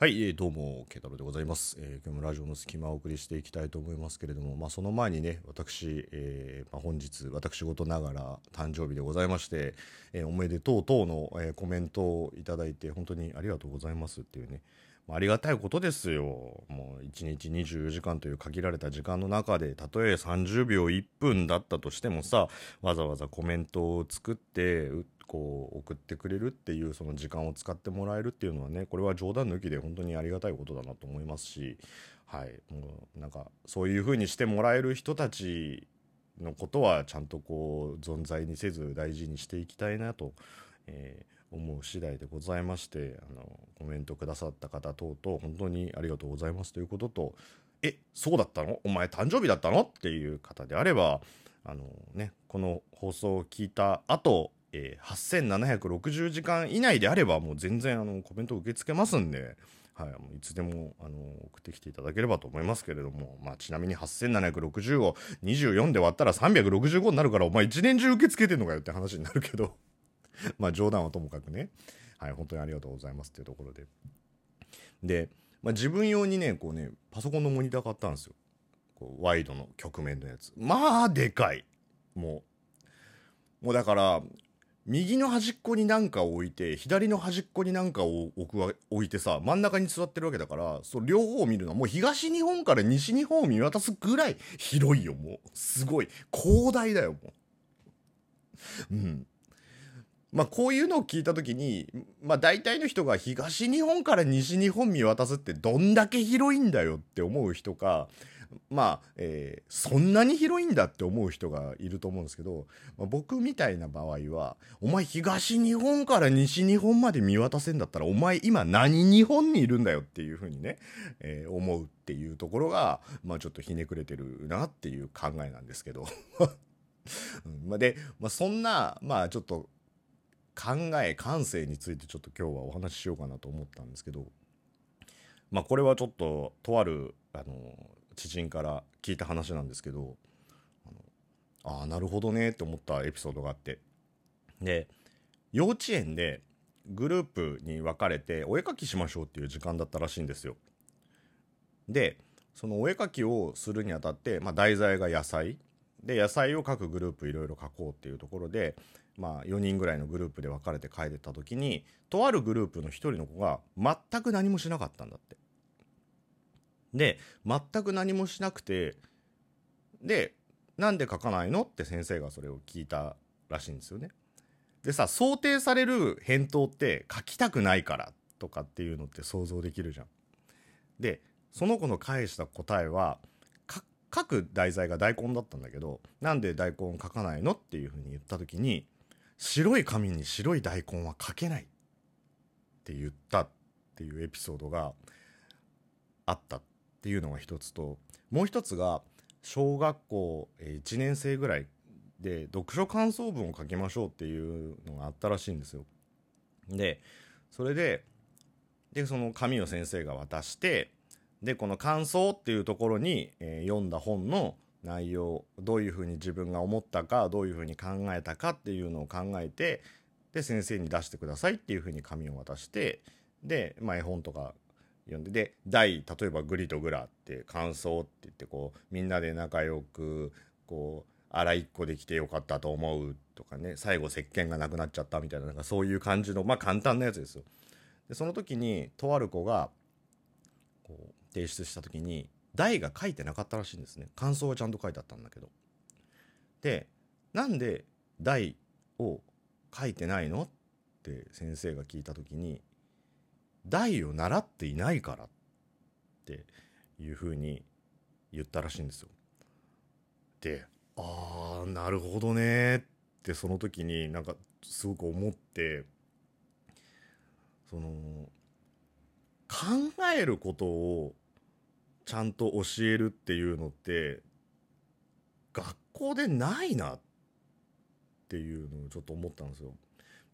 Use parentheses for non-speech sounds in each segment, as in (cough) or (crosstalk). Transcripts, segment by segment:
はい、どうも、ケタロでございます、えー、今日もラジオの隙間をお送りしていきたいと思いますけれども、まあ、その前にね、私、えーまあ、本日、私事ながら誕生日でございまして、えー、おめでとう等の、え、コメントをいただいて、本当にありがとうございますっていうね、まあ、ありがたいことですよ。もう1日24時間という限られた時間の中で、たとえ30秒1分だったとしてもさ、わざわざコメントを作って、こう送ってくれるっていうその時間を使ってもらえるっていうのはねこれは冗談抜きで本当にありがたいことだなと思いますしはい。もうなんかそういう風にしてもらえる人たちのことはちゃんとこう存在にせず大事にしていきたいなと、えー、思う次第でございましてあのコメントくださった方等々本当にありがとうございますということとえそうだったの？お前誕生日だったの？っていう方であればあのねこの放送を聞いた後えー、8760時間以内であればもう全然あのコメント受け付けますんで、はい、いつでもあの送ってきていただければと思いますけれども、まあ、ちなみに8760を24で割ったら365になるからお前一年中受け付けてんのかよって話になるけど (laughs) まあ冗談はともかくね、はい、本当にありがとうございますっていうところで。で、まあ、自分用にねこうねパソコンのモニター買ったんですよ。こうワイドの曲面のやつまあでかいもうもうだから右の端っこになんかを置いて左の端っこになんかを置く置いてさ真ん中に座ってるわけだからそ両方を見るの。はもう東日本から西日本を見渡すぐらい広いよもう。すごい。広大だよもう。うん。まあこういうのを聞いた時にまあ大体の人が東日本から西日本見渡すってどんだけ広いんだよって思う人かまあ、えー、そんなに広いんだって思う人がいると思うんですけど、まあ、僕みたいな場合は、お前東日本から西日本まで見渡せんだったら、お前今何日本にいるんだよっていうふうにね、えー、思うっていうところが、まあちょっとひねくれてるなっていう考えなんですけど。(laughs) まあ、で、まあ、そんな、まあちょっと考え、感性についてちょっと今日はお話ししようかなと思ったんですけど、まあこれはちょっととあるあの知人から聞いた話なんですけどああなるほどねって思ったエピソードがあって。で幼稚園でグループに分かれてお絵かきしましょうっていう時間だったらしいんですよ。でそのお絵かきをするにあたって、まあ、題材が野菜。で野菜を各グループいろいろ描こうっていうところで、まあ、4人ぐらいのグループで分かれて描いてた時にとあるグループの1人の子が全く何もしなかったんだって。で全く何もしなくてでなんで書かないのって先生がそれを聞いたらしいんですよね。でさ想定される返答って書きたくないからとかっていうのって想像できるじゃん。でその子の返した答えは書く題材が大根だったんだけどなんで大根書かないのっていうふうに言った時に白い紙に白い大根は書けないって言ったっていうエピソードがあったっっていうのが一つともう一つが小学校1年生ぐらいで読書感想文を書きましょうっていうのがあったらしいんですよ。でそれででその紙を先生が渡してでこの感想っていうところに、えー、読んだ本の内容どういうふうに自分が思ったかどういうふうに考えたかっていうのを考えてで先生に出してくださいっていうふうに紙を渡してで、まあ、絵本とか読んでで第例えば「グリとグラ」って感想って言ってこうみんなで仲良くこう洗いっこできてよかったと思うとかね最後石鹸がなくなっちゃったみたいななんかそういう感じのまあ簡単なやつですよ。でその時にとある子がこう提出した時に題が書いてなかったらしいんですね感想はちゃんと書いてあったんだけど。でなんで題を書いてないの？って先生が聞いた時に大を習っていないからっていうふうに言ったらしいんですよ。でああなるほどねってその時になんかすごく思ってその考えることをちゃんと教えるっていうのって学校でないなっていうのをちょっと思ったんですよ。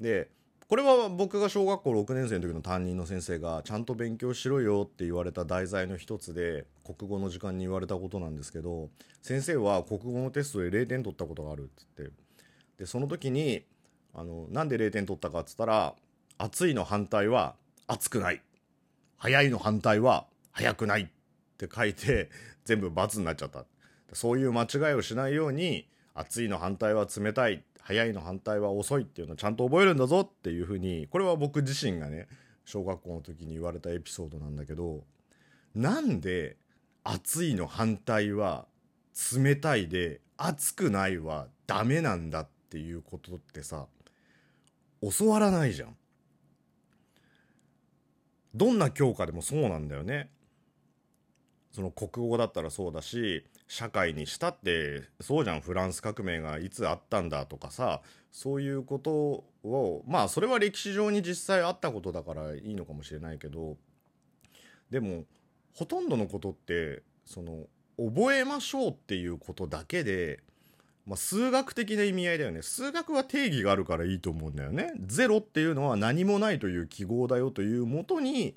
でこれは僕が小学校6年生の時の担任の先生がちゃんと勉強しろよって言われた題材の一つで国語の時間に言われたことなんですけど先生は国語のテストで0点取ったことがあるって言ってでその時にあのなんで0点取ったかっつったら暑いの反対は暑くない早いの反対は早くないって書いて全部×になっちゃった。そういう間違いをしないように熱いの反対は冷たい早いの反対は遅いっていうのをちゃんと覚えるんだぞっていうふうにこれは僕自身がね小学校の時に言われたエピソードなんだけどなんで熱いの反対は冷たいで熱くないはダメなんだっていうことってさ教わらないじゃん。どんな教科でもそうなんだよね。その国語だったらそうだし社会にしたってそうじゃんフランス革命がいつあったんだとかさそういうことをまあそれは歴史上に実際あったことだからいいのかもしれないけどでもほとんどのことってその覚えましょうっていうことだけで、まあ、数学的な意味合いだよね数学は定義があるからいいと思うんだよね。ゼロっていうのは何もないという記号だよというもとに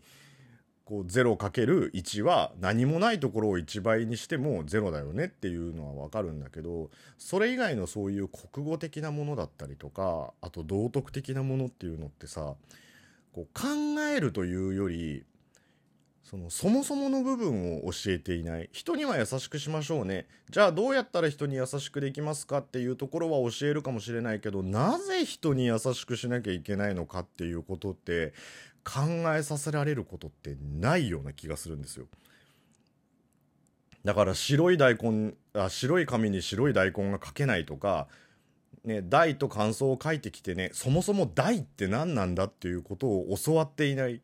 こう 0×1 は何もないところを1倍にしても0だよねっていうのは分かるんだけどそれ以外のそういう国語的なものだったりとかあと道徳的なものっていうのってさこう考えるというよりそのそもそもの部分を教えていない。人には優しくしましょうね。じゃあどうやったら人に優しくできますかっていうところは教えるかもしれないけどなぜ人に優しくしなきゃいけないのかっていうことって考えさせられることってないような気がするんですよ。だから白い大根あ白い紙に白い大根が書けないとか、ね、大と感想を書いてきてねそもそも大って何なんだっていうことを教わっていない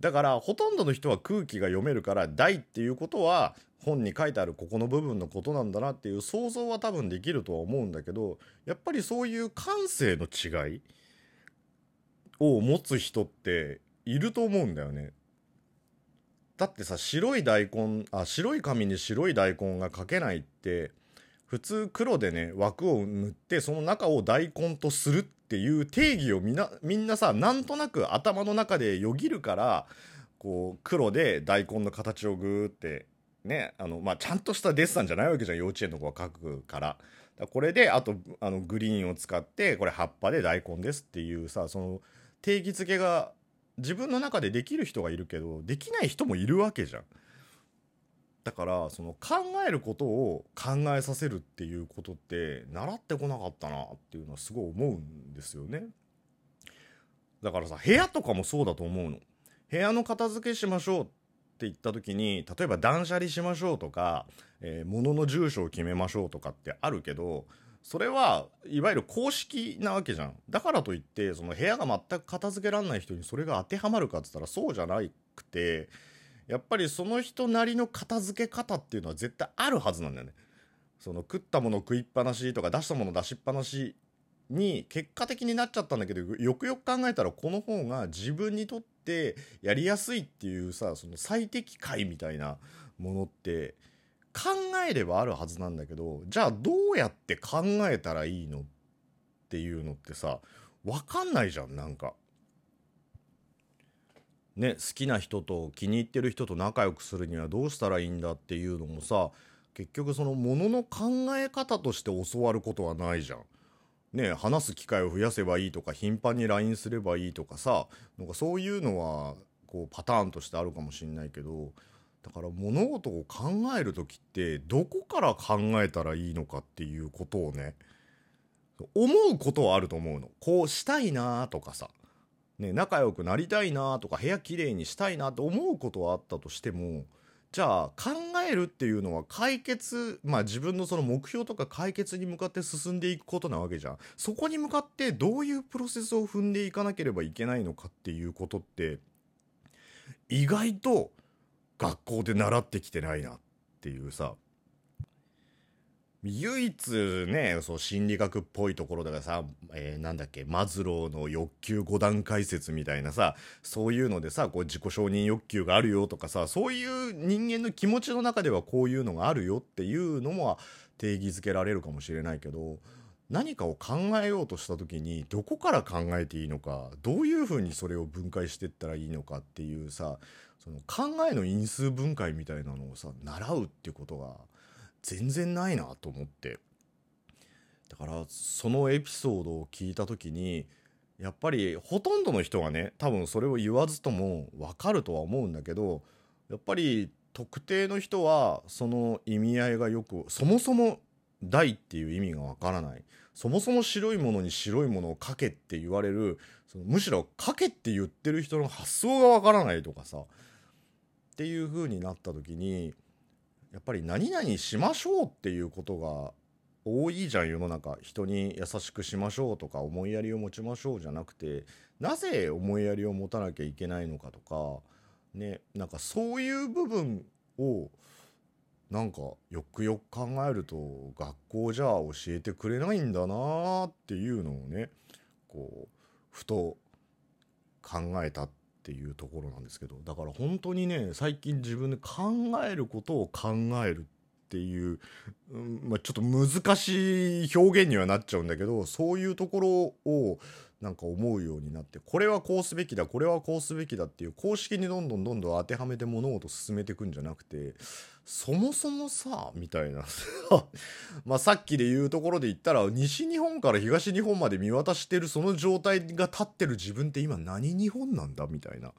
だからほとんどの人は空気が読めるから大っていうことは本に書いてあるここの部分のことなんだなっていう想像は多分できるとは思うんだけどやっぱりそういう感性の違いを持つ人っていると思うんだよね。だってさ白い大根あ白い紙に白い大根が描けないって普通黒でね枠を塗ってその中を大根とするっていう定義をみんなみんなさなんとなく頭の中でよぎるからこう黒で大根の形をグーってねあのまあちゃんとしたデッサンじゃないわけじゃん幼稚園の子は描くから。だこれであとあのグリーンを使ってこれ葉っぱで大根ですっていうさその定義づけが自分の中でできる人がいるけどできない人もいるわけじゃん。だからその考えることを考えさせるっていうことって習ってこなかったなっていうのはすごい思うんですよね。だからさ部屋とかもそうだと思うの。部屋の片付けしましょうって言った時に例えば断捨離しましょうとか、えー、物の住所を決めましょうとかってあるけどそれはいわゆる公式なわけじゃんだからといってその部屋が全く片付けられない人にそれが当てはまるかっつったらそうじゃなくてやっぱりその人なりの片付け方っていうのは絶対あるはずなんだよね。その食ったもの食いっぱなしとか出したもの出しっぱなしに結果的になっちゃったんだけどよくよく考えたらこの方が自分にとってやりやすいっていうさその最適解みたいなものって考えればあるはずなんだけどじゃあどうやって考えたらいいのっていうのってさ分かんないじゃんなんか。ね好きな人と気に入ってる人と仲良くするにはどうしたらいいんだっていうのもさ結局そのものの考え方として教わることはないじゃん。ね話す機会を増やせばいいとか頻繁に LINE すればいいとかさなんかそういうのはこうパターンとしてあるかもしんないけどだから物事を考える時ってどこから考えたらいいのかっていうことをね思うことはあると思うの。こうしたいなとかさ、ね、仲良くなりたいなとか部屋きれいにしたいなって思うことはあったとしてもじゃあ考えるっていうのは解決まあ自分のその目標とか解決に向かって進んでいくことなわけじゃん。そこに向かってどういうプロセスを踏んでいかなければいけないのかっていうことって意外と学校で習ってきてないなっていうさ。唯一ねそう心理学っぽいところだからさ、えー、なんだっけマズローの欲求5段階説みたいなさそういうのでさこう自己承認欲求があるよとかさそういう人間の気持ちの中ではこういうのがあるよっていうのも定義づけられるかもしれないけど何かを考えようとした時にどこから考えていいのかどういうふうにそれを分解していったらいいのかっていうさその考えの因数分解みたいなのをさ習うってことが全然ないなと思って。だからそのエピソードを聞いた時にやっぱりほとんどの人はね多分それを言わずとも分かるとは思うんだけどやっぱり特定の人はその意味合いがよくそもそも大っていう意味がわからない。そもそも白いものに白いものをかけって言われるそのむしろかけって言ってる人の発想がわからないとかさ。っていう風になった時にやっぱり何々しましょうっていうことが多いじゃん世の中。人に優しくしましょうとか思いやりを持ちましょうじゃなくてなぜ思いやりを持たなきゃいけないのかとか。ねなんかそういう部分をなんかよくよく考えると学校じゃ教えてくれないんだなっていうのをねこうふと考えたっていうところなんですけどだから本当にね最近自分で考えることを考えるっていう、うんまあ、ちょっと難しい表現にはなっちゃうんだけどそういうところをなんか思うようになってこれはこうすべきだこれはこうすべきだっていう公式にどんどんどんどん当てはめて物事を進めていくんじゃなくてそもそもさみたいな (laughs) まあさっきで言うところで言ったら西日本から東日本まで見渡してるその状態が立ってる自分って今何日本なんだみたいな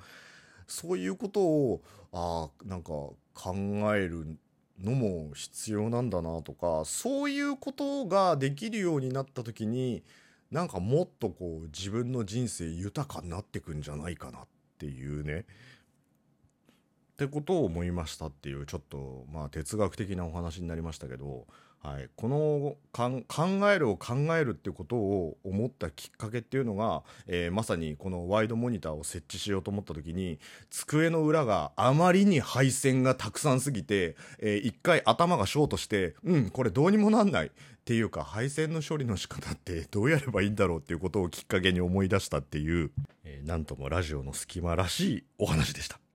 そういうことをあなんか考えるのも必要なんだなとかそういうことができるようになった時になんかもっとこう自分の人生豊かになってくんじゃないかなっていうね。ってことを思いましたっていうちょっとまあ哲学的なお話になりましたけど、はい、この考えるを考えるってことを思ったきっかけっていうのが、えー、まさにこのワイドモニターを設置しようと思った時に机の裏があまりに配線がたくさんすぎて、えー、一回頭がショートしてうんこれどうにもなんないっていうか配線の処理の仕方って (laughs) どうやればいいんだろうっていうことをきっかけに思い出したっていう、えー、なんともラジオの隙間らしいお話でした。